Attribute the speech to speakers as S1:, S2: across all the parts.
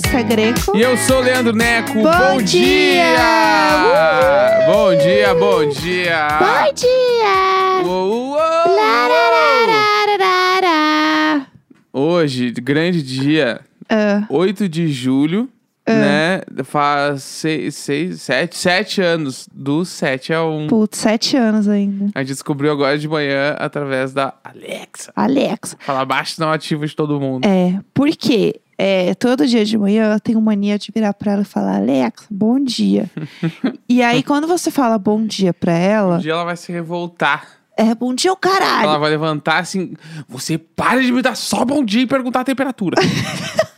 S1: Jéssica Greco.
S2: E eu sou o Leandro Neco.
S1: Bom dia!
S2: Bom dia, bom dia!
S1: Bom dia!
S2: Uou, uou! Hoje, grande dia,
S1: Ah,
S2: 8 de julho, né? Faz seis, seis, sete, sete anos, do 7 a 1.
S1: putz, sete anos ainda.
S2: A gente descobriu agora de manhã através da Alexa.
S1: Alexa.
S2: Fala baixo não ativa de todo mundo.
S1: É, porque é, todo dia de manhã eu tenho mania de virar pra ela e falar, Alexa, bom dia. e aí, quando você fala bom dia pra
S2: Um
S1: ela,
S2: dia ela vai se revoltar.
S1: é bom dia o caralho.
S2: Ela vai levantar assim. Você para de me dar só bom dia e perguntar a temperatura.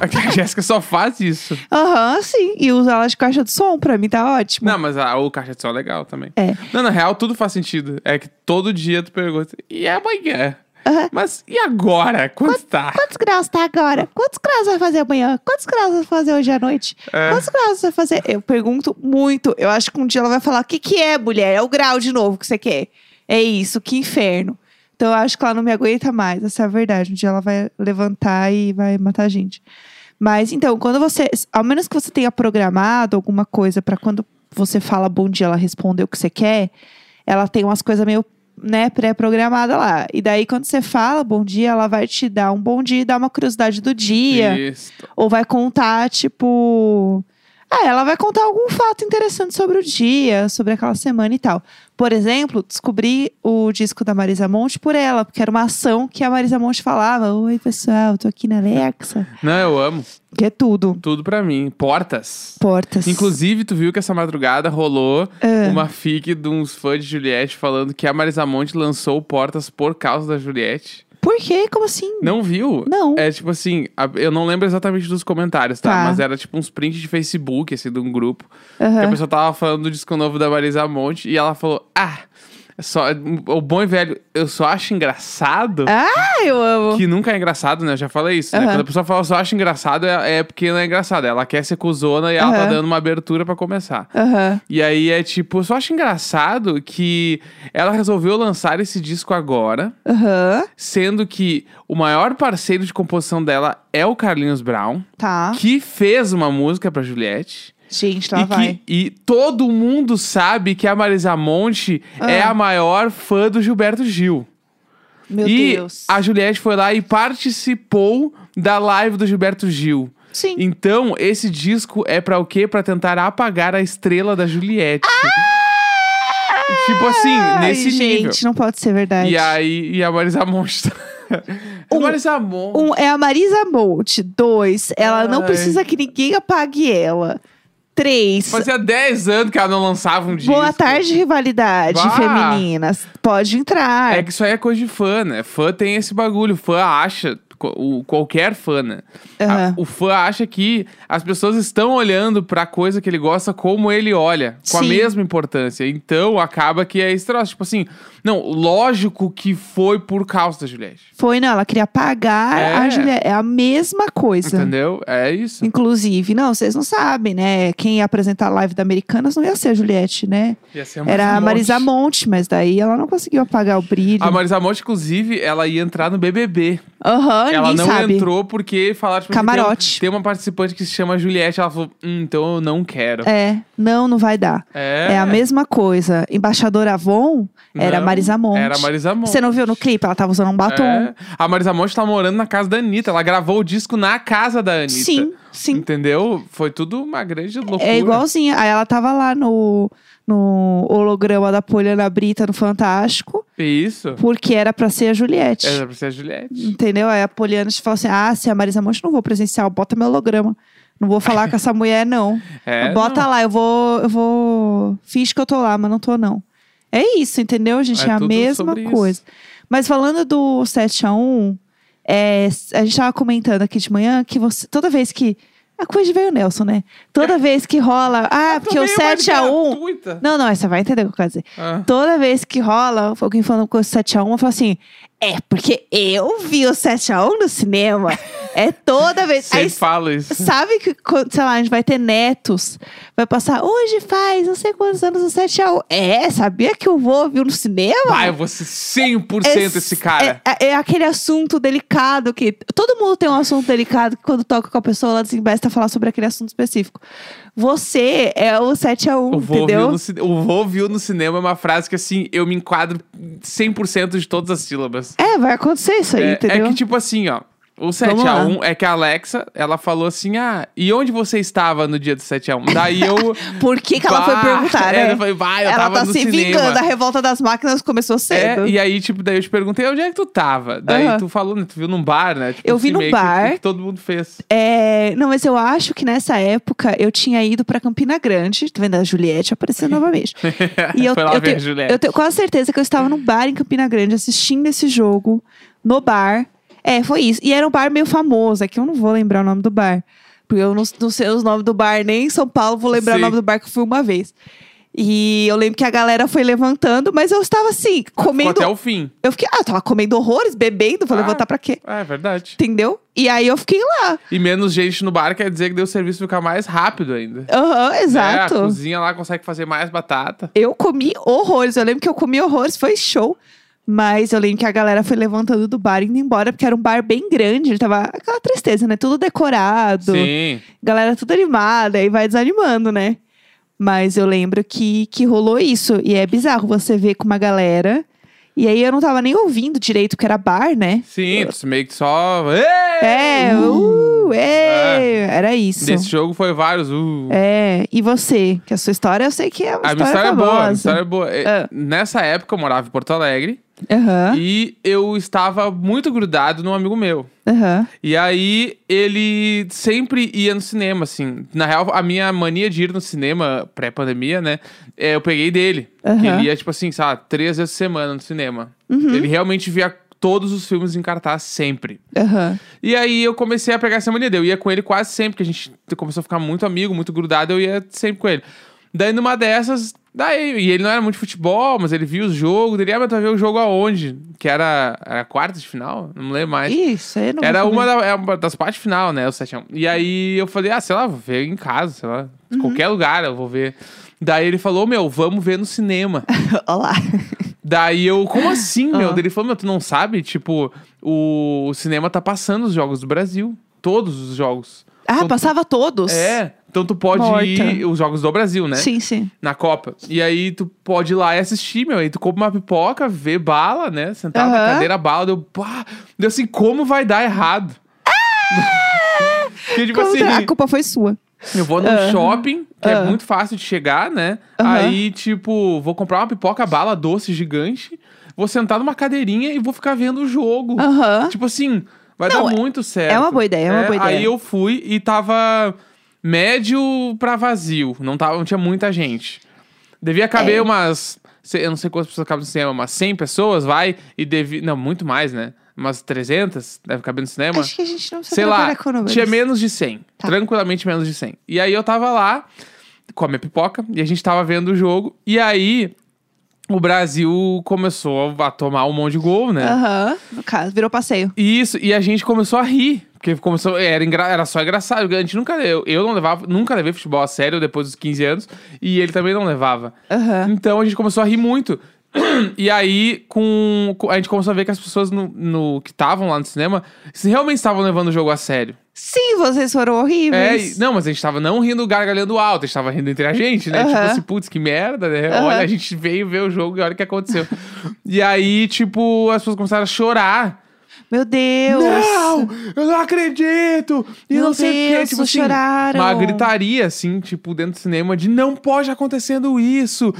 S2: A Jéssica só faz isso.
S1: Aham, sim. E usa ela de caixa de som, pra mim tá ótimo.
S2: Não, mas a, o caixa de som é legal também.
S1: É.
S2: Não, na real, tudo faz sentido. É que todo dia tu pergunta, e amanhã?
S1: Aham.
S2: Mas e agora? Quanto tá?
S1: Quantos graus tá agora? Quantos graus vai fazer amanhã? Quantos graus vai fazer hoje à noite?
S2: É.
S1: Quantos graus vai fazer? Eu pergunto muito. Eu acho que um dia ela vai falar: o que, que é, mulher? É o grau de novo que você quer. É isso, que inferno. Então eu acho que ela não me aguenta mais, essa é a verdade. Um dia ela vai levantar e vai matar a gente. Mas então, quando você. Ao menos que você tenha programado alguma coisa pra quando você fala bom dia, ela responder o que você quer, ela tem umas coisas meio né, pré-programada lá. E daí, quando você fala bom dia, ela vai te dar um bom dia e dar uma curiosidade do dia.
S2: Isso.
S1: Ou vai contar, tipo. Ah, ela vai contar algum fato interessante sobre o dia, sobre aquela semana e tal. Por exemplo, descobri o disco da Marisa Monte por ela, porque era uma ação que a Marisa Monte falava: Oi, pessoal, tô aqui na Alexa.
S2: Não, eu amo.
S1: Que é tudo.
S2: Tudo pra mim. Portas.
S1: Portas.
S2: Inclusive, tu viu que essa madrugada rolou
S1: Ah.
S2: uma fic de uns fãs de Juliette falando que a Marisa Monte lançou Portas por causa da Juliette.
S1: Por quê? Como assim?
S2: Não viu?
S1: Não.
S2: É tipo assim, a- eu não lembro exatamente dos comentários, tá?
S1: Tá.
S2: Mas era tipo uns prints de Facebook, assim, de um grupo. Que a pessoa tava falando do disco novo da Marisa Monte e ela falou: Ah, só, o bom e velho, eu só acho engraçado.
S1: Ah, eu amo.
S2: Que nunca é engraçado, né? Eu já falei isso, né?
S1: Aham.
S2: Quando a pessoa fala só acho engraçado, é, é porque não é engraçado. Ela quer ser cuzona e ela tá dando uma abertura pra começar.
S1: Aham.
S2: E aí é tipo, eu só acho engraçado que ela resolveu lançar esse disco agora, sendo que o maior parceiro de composição dela é o Carlinhos Brown,
S1: Tá.
S2: que fez uma música pra Juliette.
S1: Gente, lá
S2: e,
S1: vai.
S2: que, e todo mundo sabe que a Marisa Monte
S1: Ah.
S2: é a maior fã do Gilberto Gil.
S1: Meu
S2: e
S1: Deus.
S2: a Juliette foi lá e participou da live do Gilberto Gil.
S1: Sim.
S2: Então, esse disco é pra o quê? Pra tentar apagar a estrela da Juliette. tipo assim,
S1: Ai,
S2: nesse
S1: gente,
S2: nível.
S1: não pode ser verdade.
S2: E aí, e a Marisa Monte. tá-
S1: Um-
S2: Marisa Monte.
S1: Um é a Marisa Monte. Dois, ela não
S2: Ai.
S1: precisa que ninguém apague ela. Três,
S2: Fazia 10 anos que ela não lançava um disco.
S1: boa tarde, rivalidade
S2: Bah.
S1: femininas. Pode entrar.
S2: É que isso aí é coisa de fã, né? Fã tem esse bagulho. Fã acha, o, qualquer fã, né? A-
S1: Aham.
S2: o fã acha que as pessoas estão olhando pra coisa que ele gosta como ele olha, com a
S1: Sim.
S2: mesma importância. Então acaba que é esse troço. Tipo assim, não, lógico que foi por causa da Juliette.
S1: Foi, não, ela queria apagar
S2: É.
S1: a Juliette. É a mesma coisa.
S2: Entendeu? É isso.
S1: Inclusive, não, vocês não sabem, né? Quem ia apresentar a live da Americanas não ia ser a Juliette, né?
S2: Ia ser
S1: Era a. Marisa Monte, mas daí ela não conseguiu apagar o brilho.
S2: A Marisa Monte, inclusive, ela ia entrar no BBB.
S1: Aham,
S2: ela
S1: ninguém
S2: não
S1: sabe.
S2: entrou porque falaram, tipo,
S1: Camarote.
S2: Tem, tem uma participante que se chama Juliette. Ela falou, hum, então eu não quero.
S1: É, não, não vai dar.
S2: É.
S1: É a mesma coisa. Embaixadora Avon era a
S2: Não,
S1: Marisa Monte.
S2: Era a Marisa Monte.
S1: Você não viu no clipe? Ela tava usando um batom.
S2: É. A Marisa Monte tá morando na casa da Anitta. Ela gravou o disco na casa da Anitta.
S1: Sim, sim.
S2: Entendeu? Foi tudo uma grande loucura.
S1: É igualzinha. Aí ela tava lá no, no holograma da Poliana Brita no Fantástico,
S2: Isso.
S1: porque era pra ser a Juliette.
S2: Era pra ser a Juliette.
S1: Entendeu? Aí a Poliana falou assim: ah, se é a Marisa Monte, não vou presencial, bota meu holograma. Não vou falar com essa mulher, não.
S2: É,
S1: bota
S2: não.
S1: lá, eu vou, eu vou. Finge que eu tô lá, mas não tô, não. É isso, entendeu, gente?
S2: É
S1: É, a mesma
S2: sobre isso.
S1: coisa. Mas falando do 7x1, é, a gente tava comentando aqui de manhã que você. Toda vez que. A coisa veio o Nelson, né? Toda vez que rola. Ah, porque o
S2: Também é uma
S1: 7x1.
S2: gratuita.
S1: Não, não, você vai entender o que eu quero dizer.
S2: Ah.
S1: Toda vez que rola alguém falando com o 7x1, eu falo assim: é, porque eu vi o 7x1 no cinema. É toda vez.
S2: Sempre
S1: Aí,
S2: falo isso.
S1: sabe que, quando, sei lá, a gente vai ter netos, vai passar, hoje faz não sei quantos anos o 7 a 1. É, sabia que o vô viu no cinema?
S2: Vai, eu vou ser 100% esse cara.
S1: É, é aquele assunto delicado que. Todo mundo tem um assunto delicado que quando toca com a pessoa, ela desembesta a falar sobre aquele assunto específico. Você é o 7 a 1
S2: O vô, viu
S1: entendeu?
S2: no, o vô viu no cinema é uma frase que, assim, eu me enquadro 100% de todas as sílabas.
S1: É, vai acontecer isso aí,
S2: É, é
S1: entendeu?
S2: que, tipo assim, ó. O 7x1 é que a Alexa, ela falou assim: Ah, e onde você estava no dia do 7x1? Daí eu.
S1: Por que, que ela foi perguntar,
S2: é,
S1: né?
S2: eu falei, vai, eu
S1: ela
S2: tava
S1: tá
S2: no
S1: se
S2: cinema.
S1: vingando. A revolta das máquinas começou cedo.
S2: É, e aí, tipo, daí eu te perguntei onde é que tu tava. Daí tu falou, né? Tu viu num bar, né? Tipo,
S1: Eu vi no
S2: meio que-
S1: bar.
S2: Que, todo mundo fez.
S1: É, não, mas eu acho que nessa época eu tinha ido pra Campina Grande. Tá vendo a Juliette aparecendo novamente. E eu,
S2: Foi lá
S1: eu,
S2: ver a
S1: tenho,
S2: Juliette.
S1: eu tenho quase certeza que eu estava num bar em Campina Grande assistindo esse jogo, no bar. É, foi isso. E era um bar meio famoso, é que eu não vou lembrar o nome do bar. Porque eu não, não sei os nomes do bar, nem em São Paulo vou lembrar
S2: Sim.
S1: o nome do bar que eu fui uma vez. E eu lembro que a galera foi levantando, mas eu estava assim,
S2: Ficou
S1: comendo.
S2: até o fim.
S1: Eu fiquei, ah, eu tava comendo horrores, bebendo, vou
S2: Ah.
S1: levantar pra quê?
S2: É verdade.
S1: Entendeu? E aí eu fiquei lá.
S2: E menos gente no bar quer dizer que deu o serviço ficar mais rápido ainda.
S1: Aham,
S2: É,
S1: exato.
S2: a cozinha lá consegue fazer mais batata.
S1: Eu comi horrores. Eu lembro que eu comi horrores, foi show. Mas eu lembro que a galera foi levantando do bar e indo embora, porque era um bar bem grande. Ele tava aquela tristeza, né? Tudo decorado,
S2: Sim.
S1: galera tudo animada, aí vai desanimando, né? Mas eu lembro que, que rolou isso. E é bizarro você ver com uma galera. E aí eu não tava nem ouvindo direito, porque era bar, né?
S2: Sim, tu meio que só.
S1: É, uh, é, era isso.
S2: Desse jogo foi vários. Uh.
S1: É, e você? Que a sua história eu sei que é uma
S2: A minha
S1: história
S2: história é boa, a minha história é boa. É,
S1: Ah.
S2: Nessa época eu morava em Porto Alegre
S1: Aham,
S2: e eu estava muito grudado num amigo meu.
S1: aham.
S2: E aí ele sempre ia no cinema, assim. Na real, a minha mania de ir no cinema pré-pandemia, né? é, eu peguei dele.
S1: Aham.
S2: Que ele ia, tipo assim, sabe, três vezes por semana no cinema.
S1: Uhum.
S2: Ele realmente via todos os filmes em cartaz sempre.
S1: Aham.
S2: E aí eu comecei a pegar essa mania dele. Eu ia com ele quase sempre, que a gente começou a ficar muito amigo, muito grudado, eu ia sempre com ele. Daí numa dessas, daí, e ele não era muito futebol, mas ele via os jogos, ele, ah, mas tu vai ver o jogo aonde? Que era, era quarta de final? Não me lembro mais.
S1: Isso, aí não
S2: Era uma, da- é uma das partes final, né? O 7 E aí eu falei, ah, sei lá, vou ver em casa, sei lá.
S1: Uhum.
S2: qualquer lugar eu vou ver. Daí ele falou, meu, vamos ver no cinema.
S1: Olá.
S2: Daí eu, como assim, meu? Daí ele falou, meu, tu não sabe? Tipo, o, o cinema tá passando os jogos do Brasil. Todos os jogos.
S1: Ah, passava todos?
S2: É, então tu pode
S1: Morta.
S2: ir os jogos do Brasil, né?
S1: Sim, sim.
S2: Na Copa. E aí tu pode ir lá e assistir, meu. Aí tu compra uma pipoca, vê bala, né? Sentado na cadeira, bala. Deu, pá. Deu assim, como vai dar errado? Porque, tipo
S1: Como
S2: assim?
S1: A culpa foi sua.
S2: eu vou num
S1: Ah.
S2: shopping, que é
S1: Ah.
S2: muito fácil de chegar, né? Aí, tipo, vou comprar uma pipoca bala doce gigante, vou sentar numa cadeirinha e vou ficar vendo o jogo.
S1: Aham.
S2: Tipo assim, vai
S1: Não,
S2: dar
S1: é-
S2: muito certo.
S1: é uma boa ideia, é uma boa ideia.
S2: Aí eu fui e tava médio pra vazio. Não, tava, não tinha muita gente. Devia caber
S1: É.
S2: umas. Eu não sei quantas pessoas cabem no cinema, umas 100 pessoas, vai. E devia. Não, muito mais, né? Umas 300 deve caber no cinema.
S1: Acho que a gente não
S2: Sei lá, tinha menos de 100.
S1: Tá.
S2: Tranquilamente menos de 100. E aí eu tava lá com a minha pipoca e a gente tava vendo o jogo. E aí o Brasil começou a tomar um monte de gol, né?
S1: Aham. No caso, virou passeio.
S2: Isso, e a gente começou a rir. Porque começou, era, engra- era só engraçado. A gente nunca. Eu, eu não levava, nunca levei futebol a sério depois dos 15 anos. E ele também não levava.
S1: Aham.
S2: Então a gente começou a rir muito. E aí, com, a gente começou a ver que as pessoas no, no- que estavam lá no cinema se realmente estavam levando o jogo a sério.
S1: Sim, vocês foram
S2: É,
S1: horríveis.
S2: e- não, mas a gente tava não rindo gargalhando alto, a gente tava rindo entre a gente, né?
S1: Aham.
S2: Tipo assim, putz, que merda, né?
S1: Aham.
S2: Olha, a gente veio ver o jogo e olha o que aconteceu. e aí, tipo, as pessoas começaram a chorar.
S1: Meu Deus.
S2: Não, eu não acredito! E
S1: Meu
S2: não sei o quê.
S1: Deus,
S2: Tipo assim,
S1: choraram.
S2: uma gritaria, assim, tipo, dentro do cinema de não pode acontecendo isso.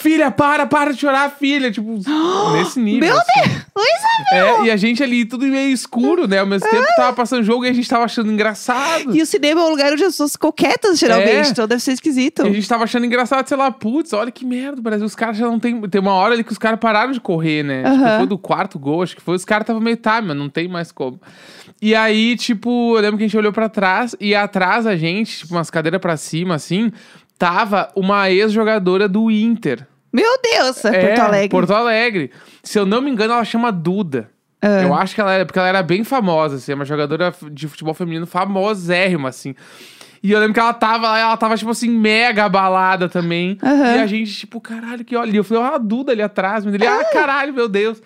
S2: Filha, para, para de chorar, filha. Tipo, nesse nível.
S1: Meu
S2: assim.
S1: Deus! Luísa,
S2: É, e a gente ali, tudo meio escuro, né? Ao mesmo tempo tava passando jogo e a gente tava achando engraçado.
S1: E o cinema é um lugar onde as pessoas ficam quietas, geralmente.
S2: É.
S1: Então deve ser esquisito.
S2: E a gente tava achando engraçado, sei lá, putz, olha que merda, Brasil. Os caras já não tem. Tem uma hora ali que os caras pararam de correr, né? Que
S1: Aham.
S2: foi do quarto gol, acho que foi. Os caras estavam meio, tá, mas não tem mais como. E aí, tipo, eu lembro que a gente olhou pra trás e atrás a gente, tipo, umas cadeiras pra cima, assim, tava uma ex-jogadora do Inter.
S1: Meu Deus, é Porto Alegre.
S2: Porto Alegre. Se eu não me engano, ela chama Duda.
S1: Ah.
S2: Eu acho que ela era, porque ela era bem famosa, assim, é uma jogadora de futebol feminino famosérrima, assim. E eu lembro que ela tava lá, ela tava, tipo assim, mega abalada também.
S1: Aham.
S2: E a gente, tipo, caralho, que olha. E eu falei, ó, a Duda ali atrás. Mas ele, ah, caralho, meu Deus.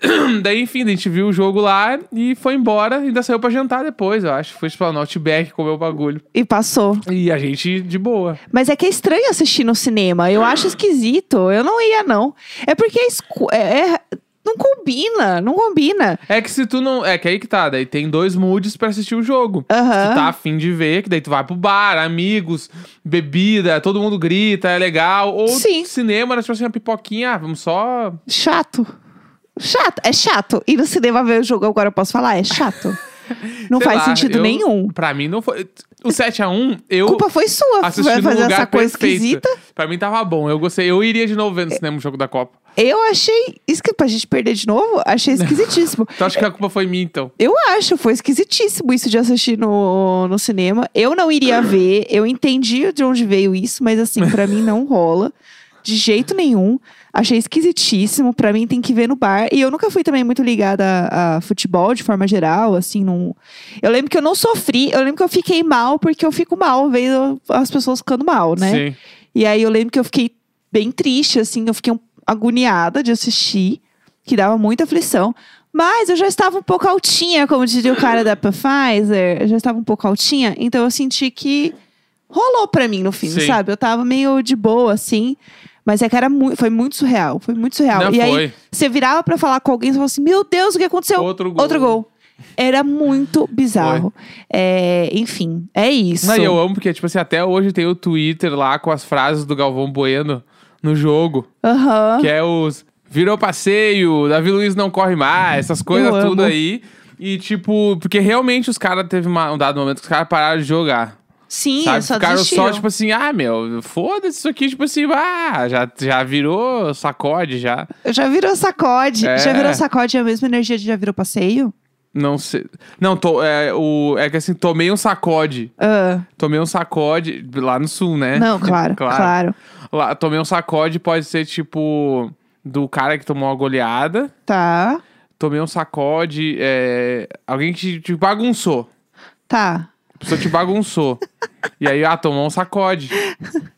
S2: Daí, enfim, a gente viu o jogo lá e foi embora. Ainda saiu pra jantar depois, eu acho. Foi, tipo, no Outback, comer o bagulho.
S1: E passou.
S2: E a gente, de boa.
S1: Mas é que é estranho assistir no cinema. Eu acho esquisito. Eu não ia, não. É porque é escu- é- é- não combina, não combina.
S2: É que se tu não. É que aí que tá, daí tem dois moods pra assistir o jogo.
S1: Aham.
S2: Tu tá afim de ver, que daí tu vai pro bar, amigos, bebida, todo mundo grita, é legal. Ou
S1: Sim.
S2: cinema, era tipo assim, uma pipoquinha, ah, vamos só.
S1: Chato. Chato, é chato. Ir no cinema ver o jogo, agora eu posso falar, é chato. Não
S2: sei
S1: faz
S2: lá,
S1: sentido
S2: eu-
S1: nenhum.
S2: Pra mim não foi. O 7x1, eu.
S1: A culpa foi sua. Vai fazer essa coisa
S2: perfeito.
S1: esquisita.
S2: Pra mim tava bom. Eu gostei. Eu iria de novo ver no cinema o jogo da Copa.
S1: Eu achei. Isso que pra gente perder de novo, achei esquisitíssimo.
S2: Tu acha que a culpa foi minha, então?
S1: Eu acho, foi esquisitíssimo isso de assistir no, no cinema. Eu não iria ver, eu entendi de onde veio isso, mas assim, pra mim não rola. De jeito nenhum. Achei esquisitíssimo. Pra mim tem que ver no bar. E eu nunca fui também muito ligada a, a futebol de forma geral, assim, não. Eu lembro que eu não sofri, eu lembro que eu fiquei mal porque eu fico mal vendo as pessoas ficando mal, né?
S2: Sim.
S1: E aí eu lembro que eu fiquei bem triste, assim, eu fiquei um- agoniada de assistir, que dava muita aflição. Mas eu já estava um pouco altinha, como diria o cara da Pfizer, eu já estava um pouco altinha, então eu senti que rolou pra mim no fim,
S2: Sim.
S1: sabe? Eu tava meio de boa, assim. Mas é que era muito, foi muito surreal, foi muito surreal.
S2: Não
S1: e aí
S2: foi.
S1: você virava pra falar com alguém e falava assim: Meu Deus, o que aconteceu?
S2: Outro gol.
S1: Outro gol. Era muito bizarro. É, enfim, é isso.
S2: Não, e eu amo porque, tipo assim, até hoje tem o Twitter lá com as frases do Galvão Bueno no jogo.
S1: Aham.
S2: Que é os virou passeio, Davi Luiz não corre mais, essas coisas
S1: Eu
S2: tudo
S1: amo.
S2: aí. E tipo, porque realmente os caras teve uma- um dado momento que os caras pararam de jogar.
S1: Sim,
S2: sabe?
S1: só
S2: Ficaram
S1: desistiram.
S2: só, tipo assim, ah, meu, foda-se isso aqui, tipo assim, ah, já, já virou sacode já.
S1: Já virou sacode.
S2: É.
S1: Já virou sacode é a mesma energia de já virou passeio?
S2: Não sei. Não, tô, é, o, é que assim, tomei um sacode.
S1: Ah,
S2: Tomei um sacode lá no sul, né?
S1: não, claro, claro,
S2: Lá, tomei um sacode, pode ser tipo do cara que tomou uma goleada.
S1: Tá,
S2: Tomei um sacode, é, alguém que te bagunçou.
S1: tá.
S2: Pessoa te bagunçou. e aí, ah, tomou um sacode.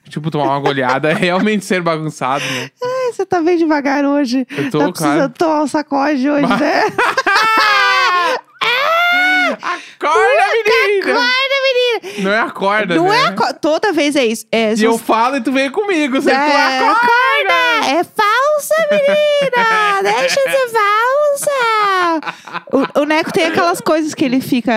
S2: tipo, tomar uma goleada é realmente ser bagunçado, né?
S1: Ai, você tá bem devagar hoje.
S2: Eu tô,
S1: tá
S2: cara.
S1: precisando tomar um sacode hoje, né?
S2: Acorda, menina!
S1: Acorda, menina!
S2: Não é acorda,
S1: Não
S2: né?
S1: é aco- Toda vez é isso. É,
S2: E
S1: se
S2: eu falo e tu vem comigo. Você
S1: É,
S2: acorda!
S1: É falsa, menina! Deixa de ser falsa! O, o Neco tem aquelas coisas que ele fica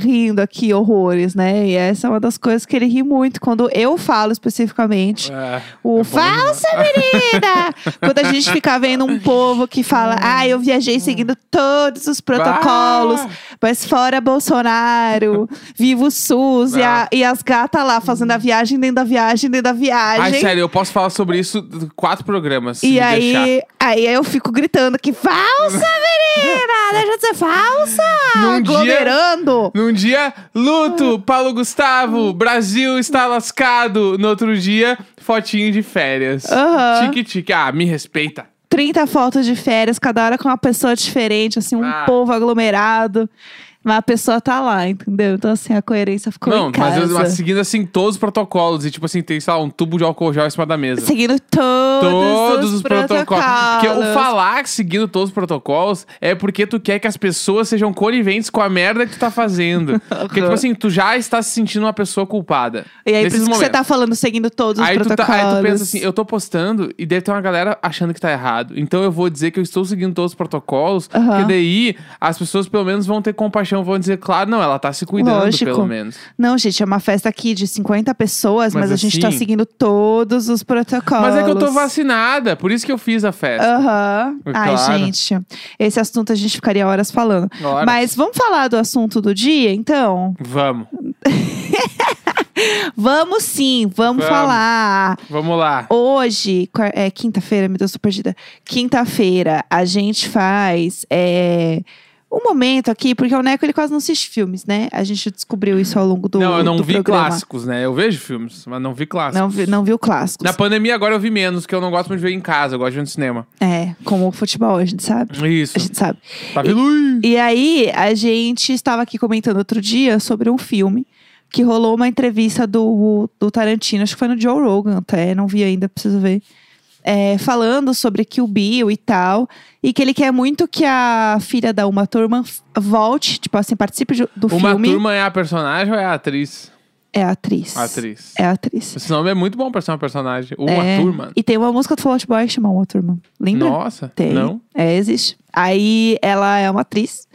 S1: rindo aqui, horrores, né? E essa é uma das coisas que ele ri muito quando eu falo especificamente.
S2: É,
S1: O
S2: é
S1: falsa, menina! Quando a gente fica vendo um povo que fala, ah, eu viajei seguindo todos os protocolos,
S2: Ah!
S1: mas fora Bolsonaro, viva o SUS, e, a- e as gatas lá fazendo a viagem dentro da viagem, dentro da viagem.
S2: Ai, sério, eu posso falar sobre isso quatro programas.
S1: E aí,
S2: deixar.
S1: Aí eu fico gritando que falsa, menina! Deixa de ser falsa!
S2: Num dia-
S1: Aglomerando!
S2: Num dia, luto, Paulo Gustavo, Brasil está lascado. No outro dia, fotinho de férias.
S1: Aham.
S2: Tique-tique. Ah, me respeita.
S1: 30 fotos de férias, cada hora com uma pessoa diferente, assim, um
S2: Ah.
S1: povo aglomerado. Mas a pessoa tá lá, entendeu? Então, assim, a coerência ficou
S2: Não,
S1: em casa.
S2: mas, eu- mas seguindo assim todos os protocolos. E tipo assim, tem, sei lá, um tubo de álcool gel em cima da mesa.
S1: Seguindo todos,
S2: Todos os protocolos. Porque o falar seguindo todos os protocolos é porque tu quer que as pessoas sejam coniventes com a merda que tu tá fazendo. Porque, tipo assim, tu já está se sentindo uma pessoa culpada.
S1: E aí, por
S2: nesses
S1: isso que você
S2: momentos.
S1: tá falando seguindo todos os
S2: Aí tu, tá,
S1: protocolos.
S2: aí tu pensa assim, eu tô postando e deve ter uma galera achando que tá errado. Então eu vou dizer que eu estou seguindo todos os protocolos,
S1: Aham.
S2: porque daí as pessoas pelo menos vão ter compaixão, vão dizer, claro, não, ela tá se cuidando,
S1: Lógico.
S2: pelo menos.
S1: Não, gente, é uma festa aqui de 50 pessoas, mas,
S2: Mas
S1: a gente tá
S2: assim-
S1: seguindo todos os protocolos.
S2: Mas é que eu tô vacinada, por isso que eu fiz a festa.
S1: Aham. Ai,
S2: Claro.
S1: gente. Esse assunto a gente ficaria horas falando.
S2: Horas.
S1: Mas vamos falar do assunto do dia, então?
S2: Vamos,
S1: Vamos sim, vamos,
S2: Vamos.
S1: falar.
S2: vamos lá.
S1: Hoje, é quinta-feira, me deu super perdida. Quinta-feira, a gente faz é, O momento aqui, porque o Neco ele quase não assiste filmes, né? A gente descobriu isso ao longo do
S2: não, eu não vi
S1: programa.
S2: clássicos, né? Eu vejo filmes, mas não vi clássicos.
S1: Não, vi, não viu clássicos.
S2: Na pandemia agora eu vi menos, que eu não gosto muito de ver em casa, eu gosto de ver no cinema.
S1: É, como o futebol, a gente sabe.
S2: Isso.
S1: A gente sabe.
S2: Tá? Ui.
S1: E aí, a gente estava aqui comentando outro dia sobre um filme que rolou uma entrevista do, do Tarantino, acho que foi no Joe Rogan até, não vi ainda, preciso ver. É, falando sobre Kill Bill e tal, e que ele quer muito que a filha da Uma Thurman f- volte, tipo assim, participe do
S2: Uma
S1: filme.
S2: turma é a personagem ou é a atriz?
S1: É a atriz.
S2: Atriz.
S1: É a atriz.
S2: Esse nome é muito bom pra ser uma personagem. Uma
S1: É,
S2: turma.
S1: E tem uma música do Fall Out Boy que chama Uma Turma. Lembra?
S2: Nossa,
S1: Tem.
S2: não.
S1: É, existe. Aí ela é uma atriz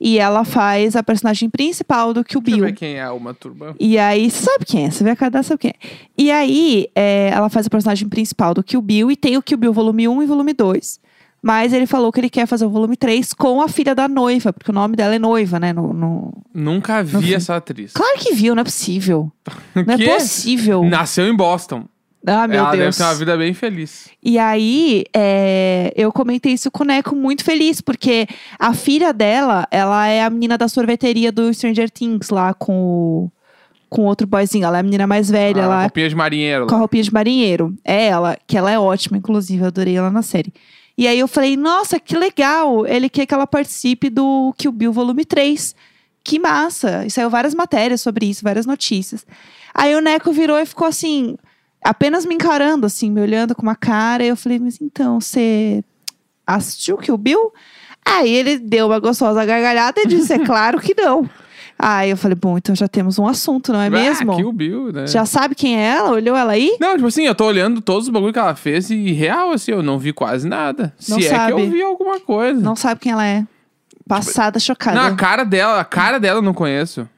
S1: e ela faz a personagem principal do Kill
S2: Deixa eu
S1: Bill.
S2: ver quem é uma turma.
S1: E aí, você sabe quem é? Você vê a sabe quem é. E aí, é, ela faz a personagem principal do Kill Bill e tem o Kill Bill volume 1 e volume 2. Mas ele falou que ele quer fazer o volume 3 com a filha da noiva, porque o nome dela é noiva, né? No, no-
S2: Nunca vi
S1: filme.
S2: essa atriz.
S1: Claro que viu, não é possível. Não é possível.
S2: Nasceu em Boston.
S1: Ah, meu
S2: Ela deve
S1: Deus.
S2: ter uma vida bem feliz.
S1: E aí, é, eu comentei isso com o Neco muito feliz, porque a filha dela, ela é a menina da sorveteria do Stranger Things, lá com o, com outro boyzinho. Ela é a menina mais velha,
S2: a
S1: lá
S2: roupinha de marinheiro.
S1: com a roupinha de marinheiro. É ela, que ela é ótima, inclusive, eu adorei ela na série. E aí eu falei, nossa, que legal! Ele quer que ela participe do Kill Bill Volume 3. Que massa! E saiu várias matérias sobre isso, várias notícias. Aí o Neco virou e ficou assim, apenas me encarando, assim, me olhando com uma cara. E eu falei, mas então, você assistiu Kill Bill? Aí ele deu uma gostosa gargalhada e disse, é claro que não. Aí eu falei, bom, então já temos um assunto, não é
S2: Ah,
S1: mesmo?
S2: Kill Bill, né?
S1: Já sabe quem é ela? Olhou ela aí?
S2: Não, tipo assim, eu tô olhando todos os bagulho que ela fez e real, assim, eu não vi quase nada.
S1: Não
S2: Se é que
S1: sabe.
S2: eu vi alguma coisa.
S1: Não sabe quem ela é. Passada, chocada.
S2: Não, a cara dela, a cara dela eu não conheço.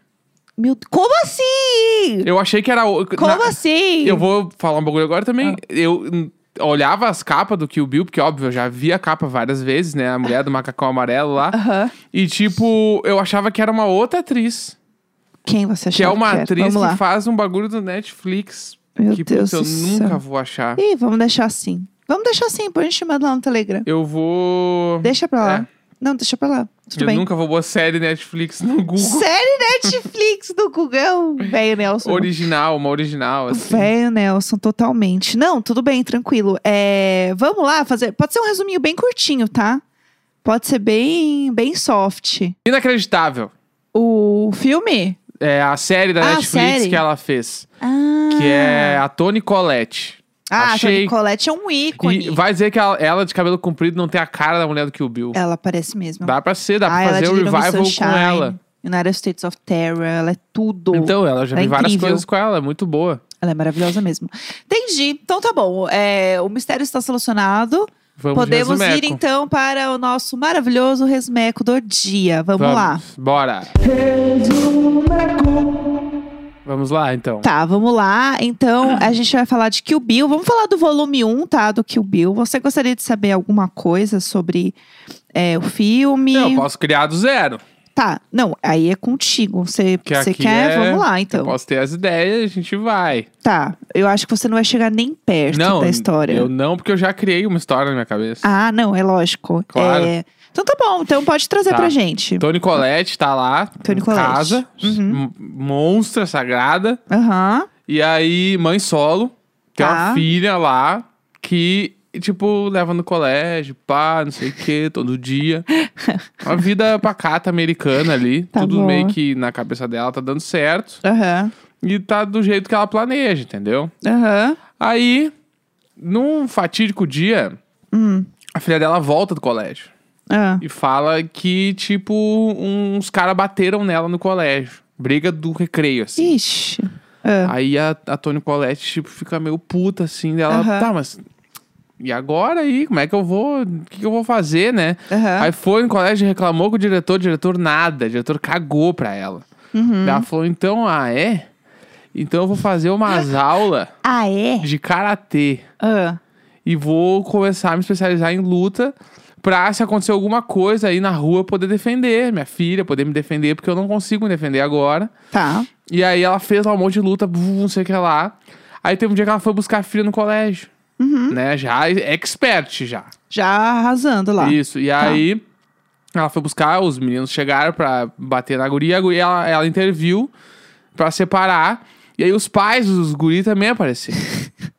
S1: Meu, como assim?
S2: Eu achei que era. o-
S1: Como
S2: na-
S1: assim?
S2: Eu vou falar um bagulho agora também.
S1: Ah.
S2: Eu hum, olhava as capas do Kill Bill, porque óbvio, eu já vi a capa várias vezes, né? A mulher do macacão amarelo lá.
S1: Aham.
S2: E tipo, eu achava que era uma outra atriz.
S1: Quem você achou
S2: Que é uma
S1: era?
S2: atriz
S1: Vamos
S2: que faz um bagulho do Netflix.
S1: Meu
S2: que
S1: Deus
S2: putz, eu
S1: do
S2: nunca
S1: céu.
S2: vou achar.
S1: Ih, vamos deixar assim. Vamos deixar assim, põe a gente manda lá no Telegram.
S2: Eu vou.
S1: Deixa pra lá.
S2: É.
S1: Não, deixa pra lá. Tudo
S2: eu
S1: bem.
S2: nunca vou botar série Netflix no Google.
S1: Série Netflix do Google. Velho Nelson.
S2: Original, uma original, assim.
S1: Velho Nelson, totalmente. Não, tudo bem, tranquilo. É, vamos lá fazer. Pode ser um resuminho bem curtinho, tá? Pode ser bem, bem soft.
S2: Inacreditável.
S1: O filme?
S2: É a série da
S1: Ah,
S2: Netflix
S1: série.
S2: que ela fez.
S1: Ah.
S2: Que é a Toni Collette.
S1: Ah, a
S2: Achei-
S1: Toni Collette é um ícone.
S2: E vai dizer que ela, ela de cabelo comprido não tem a cara da mulher do Kill Bill.
S1: Ela parece mesmo.
S2: Dá pra ser, dá
S1: ah,
S2: pra fazer
S1: é
S2: o revival com ela.
S1: United States of Terror, ela é tudo.
S2: Então, ela já
S1: Ela é
S2: vi várias
S1: incrível.
S2: coisas com ela, é muito boa.
S1: Ela é maravilhosa mesmo. Entendi. Então tá bom. É, o mistério está solucionado.
S2: Vamos de
S1: Podemos ir
S2: resumeco.
S1: então para o nosso maravilhoso resumeco do dia. Vamos, lá.
S2: Bora. Vamos lá, então.
S1: Tá, vamos lá. Então, a gente vai falar de Kill Bill. Vamos falar do volume 1, tá? Do Kill Bill. Você gostaria de saber alguma coisa sobre é, o filme?
S2: Eu posso criar do zero.
S1: Tá, não, aí é contigo. Você
S2: Que
S1: você quer?
S2: é-
S1: Vamos lá,
S2: Eu
S1: então.
S2: posso ter as ideias, a gente vai.
S1: Tá, eu acho que você não vai chegar nem perto
S2: não,
S1: da história.
S2: eu não, porque eu já criei uma história na minha cabeça.
S1: Ah, não, é lógico.
S2: Claro.
S1: É, Então tá bom, então pode trazer
S2: Tá.
S1: pra gente.
S2: Toni Collette tá lá,
S1: Toni
S2: em
S1: Collette.
S2: casa,
S1: Uhum.
S2: monstra sagrada.
S1: Aham.
S2: E aí, mãe solo, tem
S1: Tá.
S2: uma filha lá que, tipo, leva no colégio, pá, não sei o que, todo dia. Uma vida pacata americana ali.
S1: Tá
S2: tudo
S1: bom.
S2: meio que na cabeça dela tá dando certo.
S1: Aham.
S2: E tá do jeito que ela planeja, entendeu?
S1: Aham.
S2: Aí, num fatídico dia,
S1: Hum.
S2: a filha dela volta do colégio.
S1: Ah.
S2: E fala que, tipo, uns caras bateram nela no colégio. Briga do recreio, assim.
S1: Ixi. Ah.
S2: Aí a, a Toni Collette, tipo, fica meio puta, assim, dela,
S1: Aham.
S2: tá, mas... E agora aí, como é que eu vou... O que, que eu vou fazer, né?
S1: Aham.
S2: Aí foi no colégio, reclamou com o diretor, o diretor nada, o diretor cagou pra ela.
S1: Uhum.
S2: Ela falou, então, ah, é? Então eu vou fazer umas aulas
S1: Ah, é?
S2: de karatê
S1: Ah.
S2: e vou começar a me especializar em luta pra, se acontecer alguma coisa aí na rua, eu poder defender minha filha, poder me defender, porque eu não consigo me defender agora.
S1: Tá.
S2: E aí ela fez lá um monte de luta, não sei o que lá. Aí teve um dia que ela foi buscar a filha no colégio.
S1: Uhum.
S2: Né? Já expert já.
S1: Já arrasando lá.
S2: Isso. E aí Ela foi buscar, os meninos chegaram pra bater na guria, guria ela, ela interviu pra separar. E aí os pais dos guri também apareceram.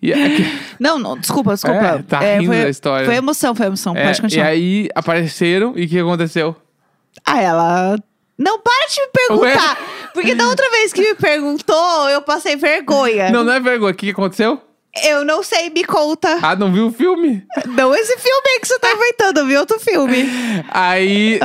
S2: e, aqui-
S1: Não, não, desculpa, desculpa.
S2: É, tá rindo
S1: foi,
S2: da história.
S1: Foi emoção, foi emoção.
S2: é,
S1: Pode
S2: e
S1: continuar.
S2: aí apareceram e o que aconteceu?
S1: Ah, ela. Não, para de me perguntar. Porque da outra vez que me perguntou, eu passei vergonha.
S2: Não, não é vergonha. O que aconteceu?
S1: Eu não sei, me conta.
S2: Ah, não viu o filme?
S1: Não esse filme aí que você tá inventando, eu vi outro filme.
S2: Aí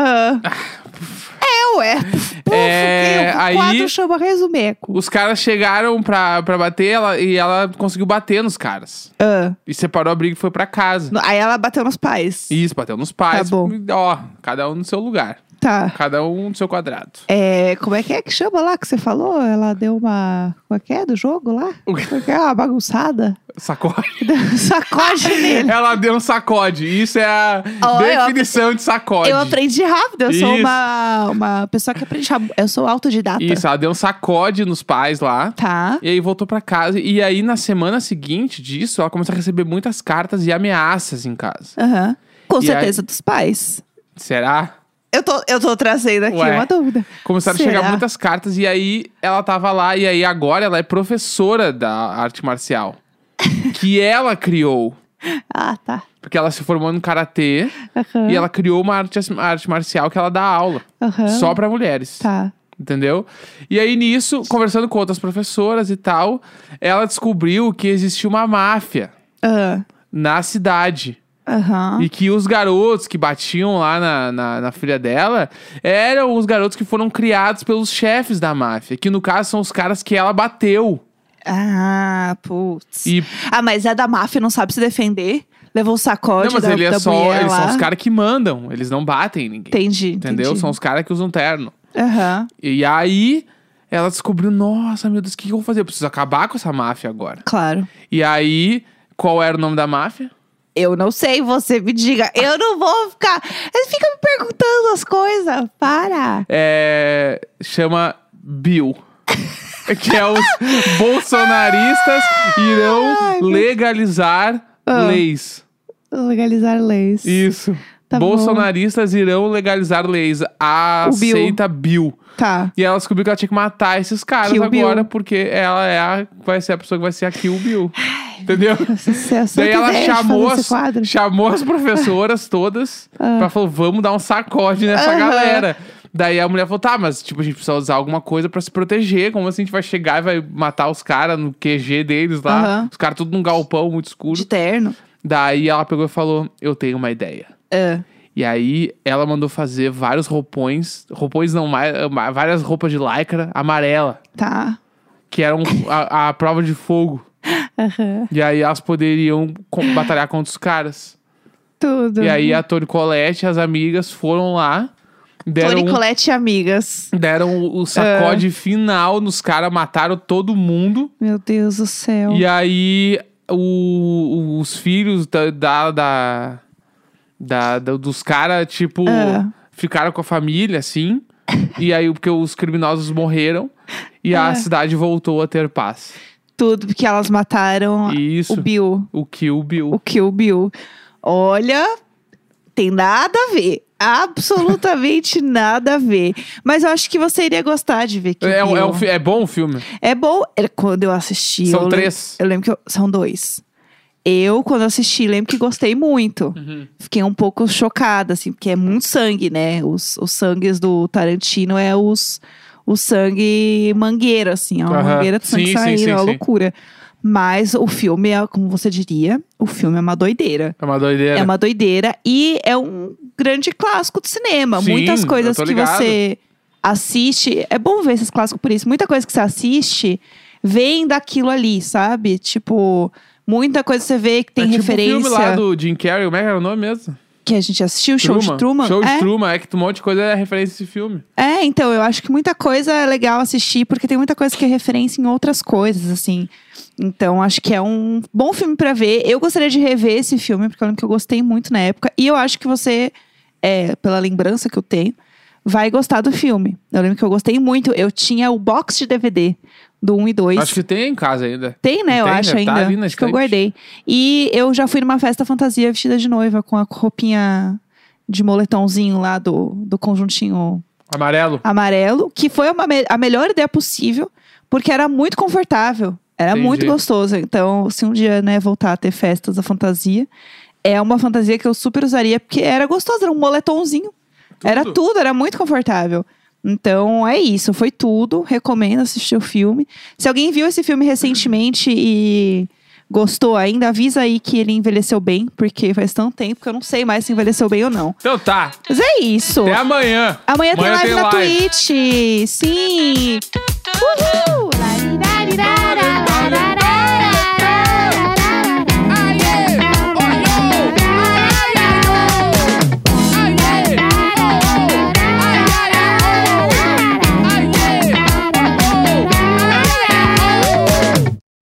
S1: Ah. É. Puf,
S2: É,
S1: o
S2: aí-
S1: quadro chama Resumeco.
S2: os caras chegaram pra, pra bater ela, e ela conseguiu bater nos caras.
S1: Ah.
S2: E separou a briga e foi pra casa.
S1: Aí ela bateu nos pais.
S2: Isso, bateu nos pais.
S1: Tá bom.
S2: Ó, cada um no seu lugar.
S1: Tá.
S2: Cada um no seu quadrado.
S1: É, como é que é que chama lá que você falou? Ela deu uma. Como é que é do jogo lá?
S2: O quê?
S1: Como é que é? Uma bagunçada?
S2: Sacode.
S1: Deu um sacode nele.
S2: Ela deu um sacode. Isso é a
S1: Ó, eu
S2: definição de sacode.
S1: Eu aprendi rápido, eu sou
S2: Isso.
S1: uma, uma pessoa que aprende rápido. Eu sou autodidata.
S2: Isso, ela deu um sacode nos pais lá.
S1: Tá.
S2: E aí voltou pra casa. E aí, na semana seguinte disso, ela começou a receber muitas cartas e ameaças em casa.
S1: Aham. Com
S2: E
S1: certeza dos pais.
S2: Será?
S1: Eu tô, eu tô trazendo aqui
S2: Ué.
S1: uma dúvida.
S2: Começaram
S1: Será?
S2: a chegar muitas cartas e aí ela tava lá e aí agora ela é professora da arte marcial. que ela criou.
S1: Ah, tá.
S2: Porque ela se formou no karatê e ela criou uma arte, arte marcial que ela dá aula. Só pra mulheres.
S1: Tá.
S2: Entendeu? E aí nisso, conversando com outras professoras e tal, ela descobriu que existia uma máfia
S1: Ah,
S2: na cidade.
S1: Aham.
S2: E que os garotos que batiam lá na, na, na filha dela eram os garotos que foram criados pelos chefes da máfia. Que no caso são os caras que ela bateu.
S1: Ah, putz.
S2: E.
S1: Ah, mas é da máfia, não sabe se defender. Levou o sacode
S2: Não, mas
S1: da,
S2: ele é
S1: da
S2: só. Eles
S1: lá.
S2: são os caras que mandam. Eles não batem em ninguém.
S1: Entendi,
S2: Entendeu?
S1: entendi.
S2: São os caras que usam terno.
S1: Aham,
S2: E aí ela descobriu: nossa, meu Deus, o que que eu vou fazer? Eu preciso acabar com essa máfia agora.
S1: claro.
S2: E aí, qual era o nome da máfia?
S1: Eu não sei, você me diga. Eu não vou ficar. Ele fica me perguntando as coisas. Para.
S2: É, chama Bill. que é os bolsonaristas irão
S1: Ai,
S2: legalizar
S1: Ah.
S2: leis.
S1: Legalizar leis.
S2: Isso.
S1: Tá bom.
S2: bolsonaristas irão legalizar leis. Aceita Bill.
S1: Tá.
S2: E ela descobriu que ela tinha que matar esses caras
S1: Kill Bill.
S2: agora, porque ela é a, vai ser a pessoa que vai ser a Kill Bill. Entendeu?
S1: Sucesso.
S2: Daí ela chamou as, chamou as professoras todas
S1: Ah.
S2: pra falar, vamos dar um sacode nessa galera. Daí a mulher falou, tá, mas tipo, a gente precisa usar alguma coisa pra se proteger. Como assim a gente vai chegar e vai matar os caras no QG deles lá? Os caras tudo num galpão muito escuro.
S1: De terno.
S2: Daí ela pegou e falou, eu tenho uma ideia.
S1: Ah.
S2: E aí ela mandou fazer vários roupões, roupões não, mais, várias roupas de lycra amarela,
S1: Tá.
S2: que eram a, a prova de fogo.
S1: Aham.
S2: E aí elas poderiam batalhar contra os caras.
S1: Tudo.
S2: E aí a Toni Colette e as amigas foram lá, deram,
S1: Tony
S2: um-
S1: Colette e amigas.
S2: deram o sacode final nos caras, mataram todo mundo.
S1: Meu Deus do céu.
S2: E aí o- os filhos da, da, da- da- dos caras, tipo,
S1: Ah.
S2: ficaram com a família, assim. e aí, porque os criminosos morreram. E a
S1: Ah.
S2: cidade voltou a ter paz.
S1: Tudo porque elas mataram
S2: Isso.
S1: o Bill.
S2: O Kill Bill.
S1: O Kill Bill. Olha, tem nada a ver. Absolutamente nada a ver. Mas eu acho que você iria gostar de ver Kill
S2: É,
S1: Bill.
S2: é, um fi- é bom o filme?
S1: É bom. É, Quando eu assisti.
S2: São
S1: eu
S2: três.
S1: Eu lembro que eu- são dois. Eu, quando assisti, lembro que gostei muito.
S2: Uhum.
S1: Fiquei um pouco chocada, assim, porque é muito sangue, né? Os, os sangues do Tarantino é os, o sangue mangueiro, assim, é uma mangueira de sangue
S2: Sim,
S1: saindo,
S2: sim,
S1: é uma loucura. Mas o filme é, como você diria, o filme é uma doideira.
S2: É uma doideira.
S1: É uma doideira e é um grande clássico do cinema.
S2: Sim,
S1: Muitas coisas que você assiste. É bom ver esses clássicos por isso. Muita coisa que você assiste vem daquilo ali, sabe? Tipo, muita coisa que você vê que tem
S2: é tipo
S1: referência.
S2: o filme lá do Jim Carrey, como é que era o nome mesmo?
S1: Que a gente assistiu, Show de Truman.
S2: Show de
S1: é?
S2: Truman, é que um monte de coisa é referência a esse filme.
S1: É, então, eu acho que muita coisa é legal assistir, porque tem muita coisa que é referência em outras coisas, assim. Então, acho que é um bom filme pra ver. Eu gostaria de rever esse filme, porque eu lembro que eu gostei muito na época. E eu acho que você, é, pela lembrança que eu tenho, vai gostar do filme. Eu lembro que eu gostei muito. Eu tinha o box de DVD do 1 e 2.
S2: Acho que tem em casa ainda.
S1: Tem, né? Eu
S2: Tem,
S1: acho
S2: deve tá
S1: ainda.
S2: ali na
S1: acho que eu guardei. E eu já fui numa festa fantasia vestida de noiva com a roupinha de moletomzinho lá do, do conjuntinho
S2: Amarelo.
S1: amarelo, que foi uma a melhor ideia possível, porque era muito confortável. Era
S2: Entendi.
S1: muito gostoso. Então, se um dia, né, voltar a ter festas da fantasia, é uma fantasia que eu super usaria, porque era gostoso, era um moletomzinho. Era tudo, era muito confortável. Então é isso, foi tudo. Recomendo assistir o filme. Se alguém viu esse filme recentemente e gostou ainda, avisa aí que ele envelheceu bem, porque faz tanto tempo que eu não sei mais se envelheceu bem ou não.
S2: Então tá.
S1: Mas é isso.
S2: Até amanhã.
S1: Amanhã, amanhã tem live na
S2: live.
S1: Twitch. Sim. Uhul!